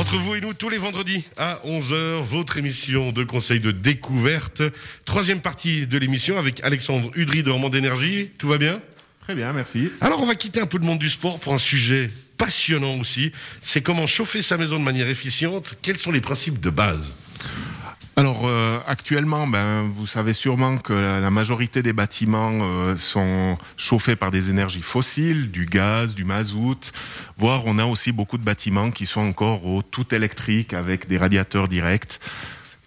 Entre vous et nous, tous les vendredis à 11h, votre émission de conseil de découverte. Troisième partie de l'émission avec Alexandre Udry de Romand d'énergie. Tout va bien? Très bien, merci. Alors, on va quitter un peu le monde du sport pour un sujet passionnant aussi. C'est comment chauffer sa maison de manière efficiente. Quels sont les principes de base? Alors euh, actuellement, ben, vous savez sûrement que la majorité des bâtiments euh, sont chauffés par des énergies fossiles, du gaz, du mazout, voire on a aussi beaucoup de bâtiments qui sont encore tout électrique avec des radiateurs directs.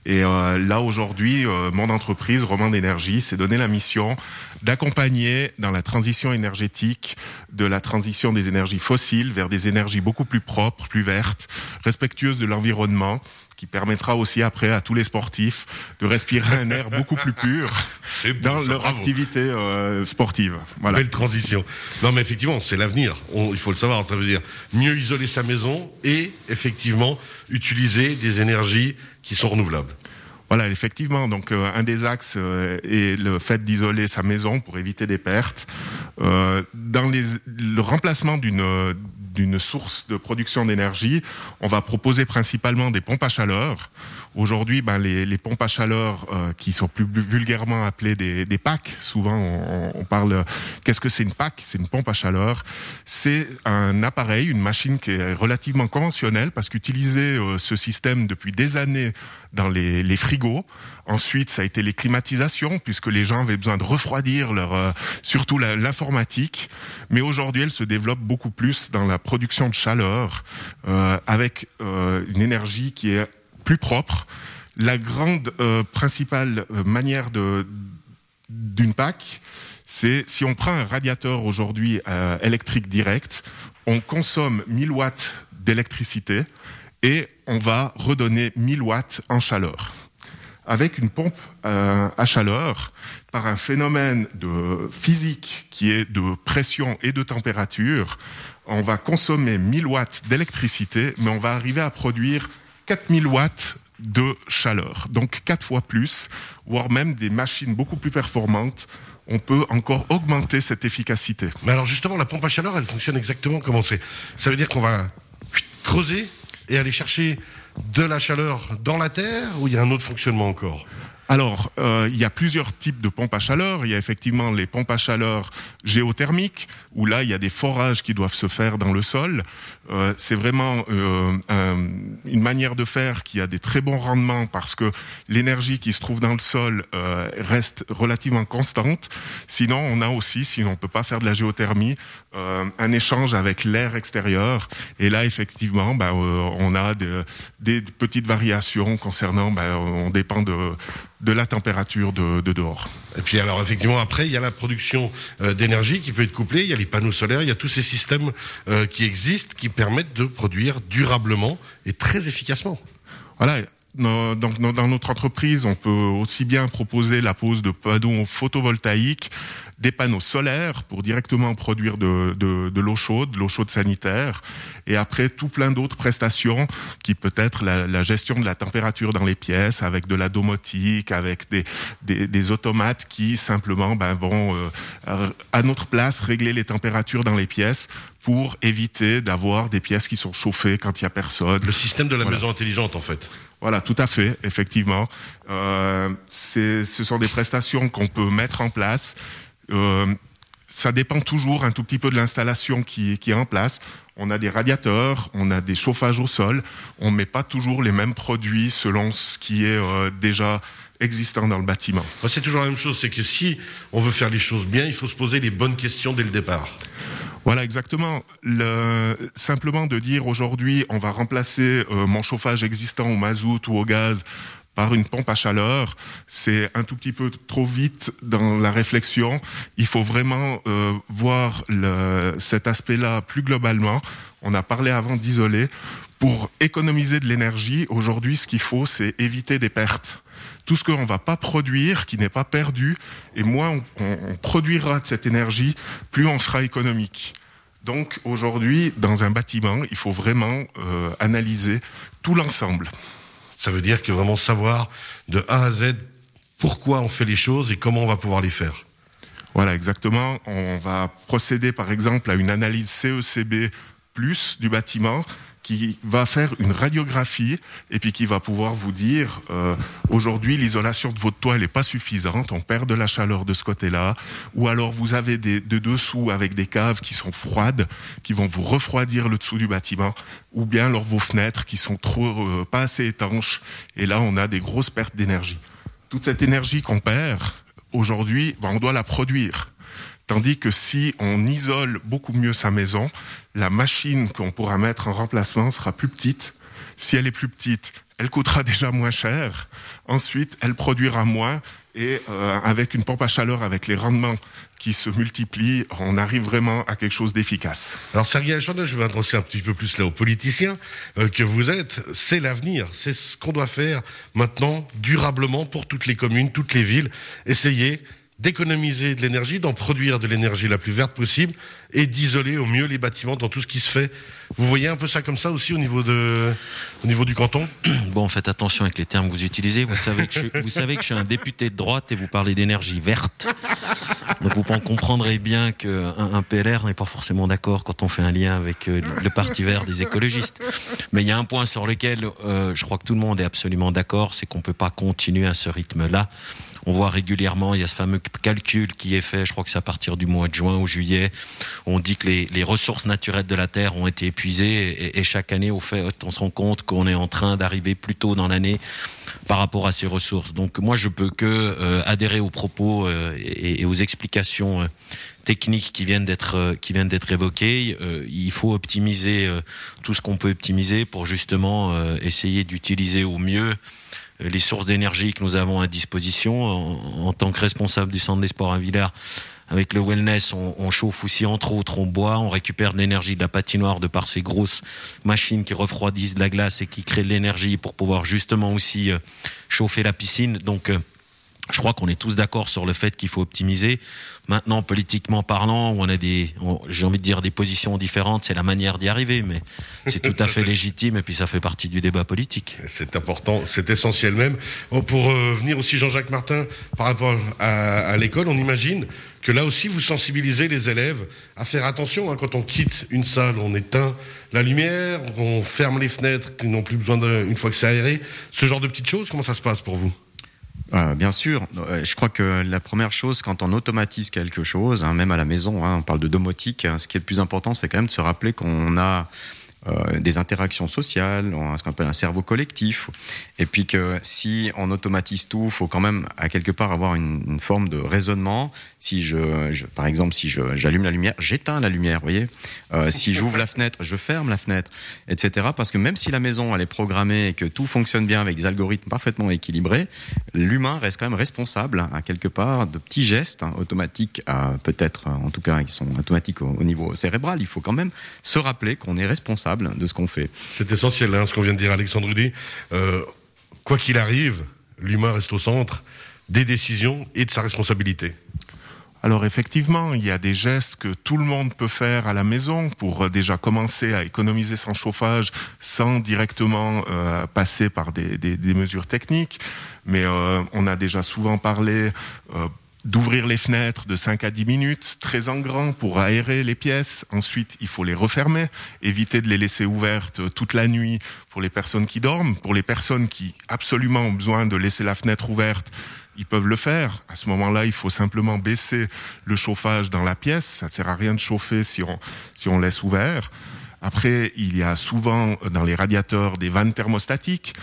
Et euh, là aujourd'hui, mon entreprise, Roman d'énergie, s'est donné la mission d'accompagner dans la transition énergétique de la transition des énergies fossiles vers des énergies beaucoup plus propres, plus vertes, respectueuses de l'environnement qui permettra aussi après à tous les sportifs de respirer un air beaucoup plus pur dans leur activité euh, sportive. Voilà. Belle transition. Non mais effectivement, c'est l'avenir. Il faut le savoir. Ça veut dire mieux isoler sa maison et effectivement utiliser des énergies qui sont renouvelables. Voilà, effectivement. Donc, euh, un des axes euh, est le fait d'isoler sa maison pour éviter des pertes. dans les, le remplacement d'une d'une source de production d'énergie, on va proposer principalement des pompes à chaleur. Aujourd'hui, ben, les, les, pompes à chaleur euh, qui sont plus vulgairement appelées des, des packs, souvent on, on parle, qu'est-ce que c'est une PAC C'est une pompe à chaleur. C'est un appareil, une machine qui est relativement conventionnelle parce qu'utiliser euh, ce système depuis des années dans les, frigos. Ensuite, ça a été les climatisations, puisque les gens avaient besoin de refroidir leur, euh, surtout l'informatique. Mais aujourd'hui, elle se développe beaucoup plus dans la production de chaleur, euh, avec euh, une énergie qui est plus propre. La grande principale manière d'une PAC, c'est si on prend un radiateur aujourd'hui électrique direct, on consomme 1000 watts d'électricité et on va redonner 1000 watts en chaleur. Avec une pompe euh, à chaleur, par un phénomène de physique qui est de pression et de température, on va consommer 1000 watts d'électricité, mais on va arriver à produire 4000 watts de chaleur. Donc quatre fois plus, voire même des machines beaucoup plus performantes. On peut encore augmenter cette efficacité. Mais alors justement, la pompe à chaleur, elle fonctionne exactement comment c'est? Ça veut dire qu'on va creuser et aller chercher de la chaleur dans la terre ou il y a un autre fonctionnement encore? Alors, euh, il y a plusieurs types de pompes à chaleur. Il y a effectivement les pompes à chaleur géothermiques, où là, il y a des forages qui doivent se faire dans le sol. Euh, c'est vraiment euh, un, une manière de faire qui a des très bons rendements parce que l'énergie qui se trouve dans le sol reste relativement constante. Sinon, on a aussi, si on peut pas faire de la géothermie, un échange avec l'air extérieur. Et là, effectivement, ben, on a de, des petites variations concernant, ben, on dépend de de la température de, de, dehors. Et puis alors effectivement après il y a la production euh, d'énergie qui peut être couplée, il y a les panneaux solaires, il y a tous ces systèmes euh, qui existent qui permettent de produire durablement et très efficacement. Voilà. Dans notre entreprise, on peut aussi bien proposer la pose de panneaux photovoltaïques des panneaux solaires pour directement produire de, de, de l'eau chaude, de l'eau chaude sanitaire, et après tout plein d'autres prestations qui peut être la, la, gestion de la température dans les pièces avec de la domotique, avec des, des, des automates qui simplement ben, vont euh, à notre place régler les températures dans les pièces pour éviter d'avoir des pièces qui sont chauffées quand il y a personne. Le système de la voilà. maison intelligente en fait. Voilà, tout à fait, effectivement. Euh, ce sont des prestations qu'on peut mettre en place euh, ça dépend toujours un tout petit peu de l'installation qui, est en place. On a des radiateurs, on a des chauffages au sol. On ne met pas toujours les mêmes produits selon ce qui est euh, déjà existant dans le bâtiment. C'est toujours la même chose, c'est que si on veut faire les choses bien, il faut se poser les bonnes questions dès le départ. Voilà, exactement. Le, simplement de dire aujourd'hui, on va remplacer euh, mon chauffage existant au mazout ou au gaz par une pompe à chaleur, c'est un tout petit peu trop vite dans la réflexion. Il faut vraiment euh, voir cet aspect-là plus globalement. On a parlé avant d'isoler. Pour économiser de l'énergie, aujourd'hui, ce qu'il faut, c'est éviter des pertes. Tout ce qu'on ne va pas produire, qui n'est pas perdu, et moins on produira de cette énergie, plus on sera économique. Donc aujourd'hui, dans un bâtiment, il faut vraiment euh, analyser tout l'ensemble. Ça veut dire que vraiment savoir de A à Z pourquoi on fait les choses et comment on va pouvoir les faire. Voilà, exactement. On va procéder par exemple à une analyse CECB du bâtiment qui va faire une radiographie et puis qui va pouvoir vous dire euh, aujourd'hui l'isolation de votre toit n'est pas suffisante, on perd de la chaleur de ce côté-là, ou alors vous avez des de dessous avec des caves qui sont froides, qui vont vous refroidir le dessous du bâtiment, ou bien alors vos fenêtres qui sont trop euh, pas assez étanches, et là on a des grosses pertes d'énergie. Toute cette énergie qu'on perd aujourd'hui, ben, on doit la produire. Tandis que si on isole beaucoup mieux sa maison, la machine qu'on pourra mettre en remplacement sera plus petite. Si elle est plus petite, elle coûtera déjà moins cher. Ensuite, elle produira moins et euh, avec une pompe à chaleur, avec les rendements qui se multiplient, on arrive vraiment à quelque chose d'efficace. Alors Sergei Alchandov, je vais m'adresser un petit peu plus là aux politiciens euh, que vous êtes. C'est l'avenir, c'est ce qu'on doit faire maintenant durablement pour toutes les communes, toutes les villes. Essayer d'économiser de l'énergie, d'en produire de l'énergie la plus verte possible et d'isoler au mieux les bâtiments dans tout ce qui se fait. Vous voyez un peu ça comme ça aussi au niveau, de, au niveau du canton? Bon, faites attention avec les termes que vous utilisez. Vous savez que je, vous savez que je suis un député de droite et vous parlez d'énergie verte. Donc vous comprendrez bien qu'un un PLR n'est pas forcément d'accord quand on fait un lien avec euh, le Parti vert des écologistes. Mais il y a un point sur lequel euh, je crois que tout le monde est absolument d'accord, c'est qu'on ne peut pas continuer à ce rythme-là. On voit régulièrement, il y a ce fameux calcul qui est fait, je crois que c'est à partir du mois de juin ou juillet, on dit que les, ressources naturelles de la Terre ont été épuisées et, chaque année, au fait, on se rend compte qu'on est en train d'arriver plus tôt dans l'année par rapport à ces ressources. Donc moi, je peux que euh, adhérer aux propos euh, et, aux explications euh, techniques qui viennent d'être qui viennent d'être évoquées. Il faut optimiser tout ce qu'on peut optimiser pour justement essayer d'utiliser au mieux les sources d'énergie que nous avons à disposition. En, en, tant que responsable du centre des sports à Villers, avec le wellness, on, on, chauffe aussi entre autres, on boit, on récupère de l'énergie de la patinoire de par ces grosses machines qui refroidissent de la glace et qui créent de l'énergie pour pouvoir justement aussi euh, chauffer la piscine. Donc euh, je crois qu'on est tous d'accord sur le fait qu'il faut optimiser. Maintenant, politiquement parlant, on a des, j'ai envie de dire des positions différentes, c'est la manière d'y arriver, mais c'est tout à fait légitime et puis ça fait partie du débat politique. C'est important, c'est essentiel même. Pour euh, venir aussi Jean-Jacques Martin par rapport à, à l'école, on imagine que là aussi vous sensibilisez les élèves à faire attention hein, quand on quitte une salle, on éteint la lumière, on ferme les fenêtres qui n'ont plus besoin de, une fois que c'est aéré, ce genre de petites choses. Comment ça se passe pour vous? Euh, bien sûr, je crois que la première chose, quand on automatise quelque chose, hein, même à la maison, hein, on parle de domotique, hein, ce qui est le plus important, c'est quand même de se rappeler qu'on a euh, des interactions sociales, ce qu'on appelle un cerveau collectif, et puis que si on automatise tout, faut quand même à quelque part avoir une, forme de raisonnement. Si je, par exemple, si j'allume la lumière, j'éteins la lumière, vous voyez. Euh, si j'ouvre la fenêtre, je ferme la fenêtre, etc. Parce que même si la maison elle est programmée et que tout fonctionne bien avec des algorithmes parfaitement équilibrés, l'humain reste quand même responsable à quelque part de petits gestes hein, automatiques, peut-être en tout cas ils sont automatiques au, au niveau cérébral. Il faut quand même se rappeler qu'on est responsable de ce qu'on fait. C'est essentiel, hein, ce qu'on vient de dire Alexandre Rudy. Euh, quoi qu'il arrive, l'humain reste au centre des décisions et de sa responsabilité. Alors effectivement, il y a des gestes que tout le monde peut faire à la maison pour déjà commencer à économiser son chauffage sans directement euh, passer par des, des, des, mesures techniques. Mais euh, on a déjà souvent parlé euh, d'ouvrir les fenêtres de 5 à 10 minutes, très en grand pour aérer les pièces. Ensuite, il faut les refermer, éviter de les laisser ouvertes toute la nuit pour les personnes qui dorment. Pour les personnes qui absolument ont besoin de laisser la fenêtre ouverte, ils peuvent le faire. À ce moment-là, il faut simplement baisser le chauffage dans la pièce. Ça ne sert à rien de chauffer si on, si on laisse ouvert. Après, il y a souvent dans les radiateurs des vannes thermostatiques.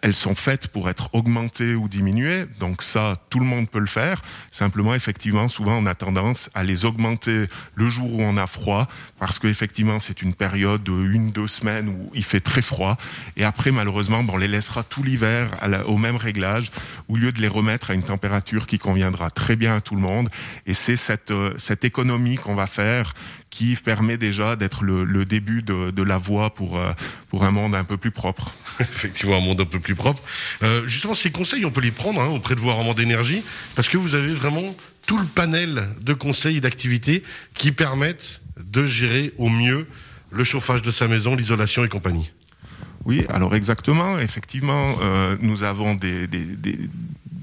Elles sont faites pour être augmentées ou diminuées. Donc ça, tout le monde peut le faire. Simplement, effectivement, souvent on a tendance à les augmenter le jour où on a froid, parce qu'effectivement, c'est une période de une, deux semaines où il fait très froid. Et après, malheureusement, bon, on les laissera tout l'hiver au même réglage, au lieu de les remettre à une température qui conviendra très bien à tout le monde. Et c'est cette, cette économie qu'on va faire qui permet déjà d'être le, le, début de, de, la voie pour, euh, pour un monde un peu plus propre. Effectivement, un monde un peu plus propre. Euh, justement, ces conseils, on peut les prendre hein, auprès de vos rendements d'énergie, parce que vous avez vraiment tout le panel de conseils et d'activités qui permettent de gérer au mieux le chauffage de sa maison, l'isolation et compagnie. Oui, alors exactement, effectivement, euh, nous avons des, des, des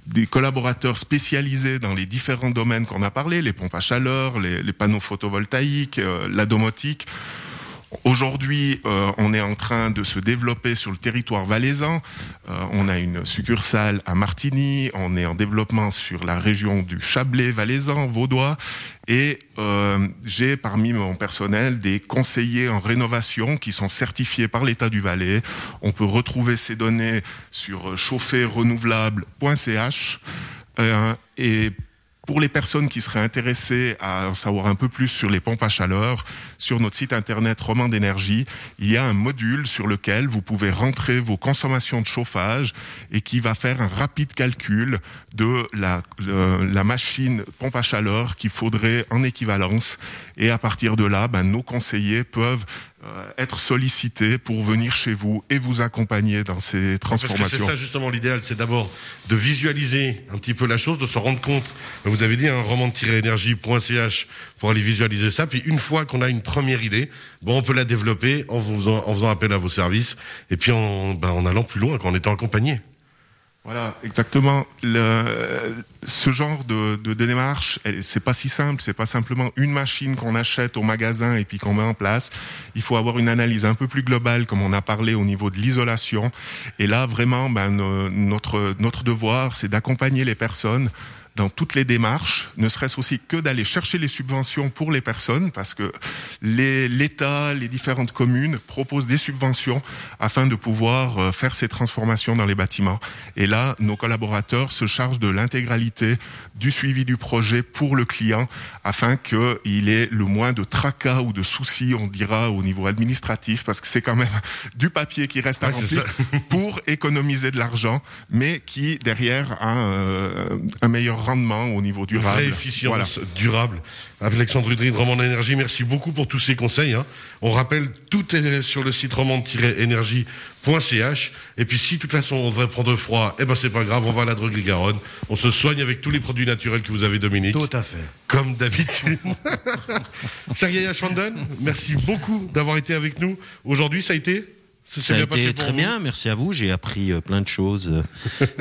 des collaborateurs spécialisés dans les différents domaines qu'on a parlé, les pompes à chaleur, les, panneaux photovoltaïques, euh, la domotique. Aujourd'hui, euh, on est en train de se développer sur le territoire valaisan. Euh, on a une succursale à Martigny, on est en développement sur la région du Chablais valaisan, vaudois, et euh, j'ai parmi mon personnel des conseillers en rénovation qui sont certifiés par l'État du Valais. On peut retrouver ces données sur chaufferrenouvelable.ch. et pour les personnes qui seraient intéressées à en savoir un peu plus sur les pompes à chaleur, sur notre site internet Roman d'énergie, il y a un module sur lequel vous pouvez rentrer vos consommations de chauffage et qui va faire un rapide calcul de la, machine pompe à chaleur qu'il faudrait en équivalence. Et à partir de là, ben, nos conseillers peuvent être sollicité pour venir chez vous et vous accompagner dans ces transformations. C'est ça justement l'idéal, c'est d'abord de visualiser un petit peu la chose, de se rendre compte. Vous avez dit un roman-énergie.ch pour aller visualiser ça. Puis une fois qu'on a une première idée, bon, on peut la développer en, faisant, en faisant appel à vos services et puis en, ben, en allant plus loin, en étant accompagné. Voilà, exactement. Le, ce genre de, de, de démarche, c'est pas si simple. C'est pas simplement une machine qu'on achète au magasin et puis qu'on met en place. Il faut avoir une analyse un peu plus globale, comme on a parlé au niveau de l'isolation. Et là, vraiment, ben, notre notre devoir, c'est d'accompagner les personnes dans toutes les démarches, ne serait-ce aussi que d'aller chercher les subventions pour les personnes, parce que l'État, les, les, différentes communes proposent des subventions afin de pouvoir euh, faire ces transformations dans les bâtiments. Et là, nos collaborateurs se chargent de l'intégralité du suivi du projet pour le client, afin qu'il ait le moins de tracas ou de soucis, on dira, au niveau administratif, parce que c'est quand même du papier qui reste à ouais, remplir pour économiser de l'argent, mais qui, derrière, a un, un meilleur rendement au niveau durable. Vraie efficience voilà. durable. Alexandre Udry de Romand Énergie, merci beaucoup pour tous ces conseils. Hein. On rappelle, tout est sur le site romand-énergie.ch. Et puis si de toute façon on devrait prendre froid, eh ben c'est pas grave, on va à la droguerie Garonne. On se soigne avec tous les produits naturels que vous avez, Dominique. Tout à fait. Comme d'habitude. Sergei Ashwanden, merci beaucoup d'avoir été avec nous. Aujourd'hui, ça a été ça, ça a été très bien, merci à vous. J'ai appris euh, plein de choses.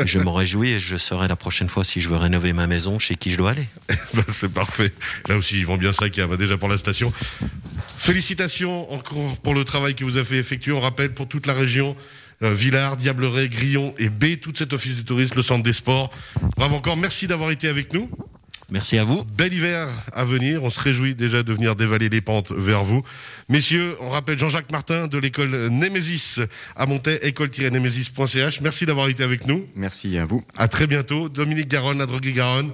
je me réjouis et je saurai la prochaine fois si je veux rénover ma maison, chez qui je dois aller. ben, c'est parfait. Là aussi, ils vont bien ça qu'il y a déjà pour la station. Félicitations encore pour le travail que vous avez fait effectuer. On rappelle pour toute la région. Euh, Villars, Diableret, Grillon et B, toute cette office du tourisme, le centre des sports. Bravo encore, merci d'avoir été avec nous. Merci à vous. Bel hiver à venir. On se réjouit déjà de venir dévaler les pentes vers vous. Messieurs, on rappelle Jean-Jacques Martin de l'école Némésis à Montaix, école-némésis.ch. Merci d'avoir été avec nous. Merci à vous. À très bientôt. Dominique Garonne, la droguerie Garonne.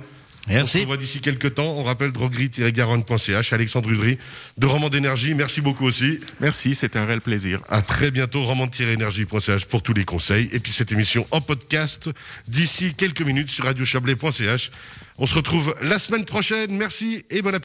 Merci. On se revoit d'ici quelques temps. On rappelle droguerie-garonne.ch. Alexandre Udry de Roman d'énergie. Merci beaucoup aussi. Merci, c'était un réel plaisir. À très bientôt. Roman-énergie.ch pour tous les conseils. Et puis cette émission en podcast d'ici quelques minutes sur radiochablais.ch. On se retrouve la semaine prochaine. Merci et bon appétit.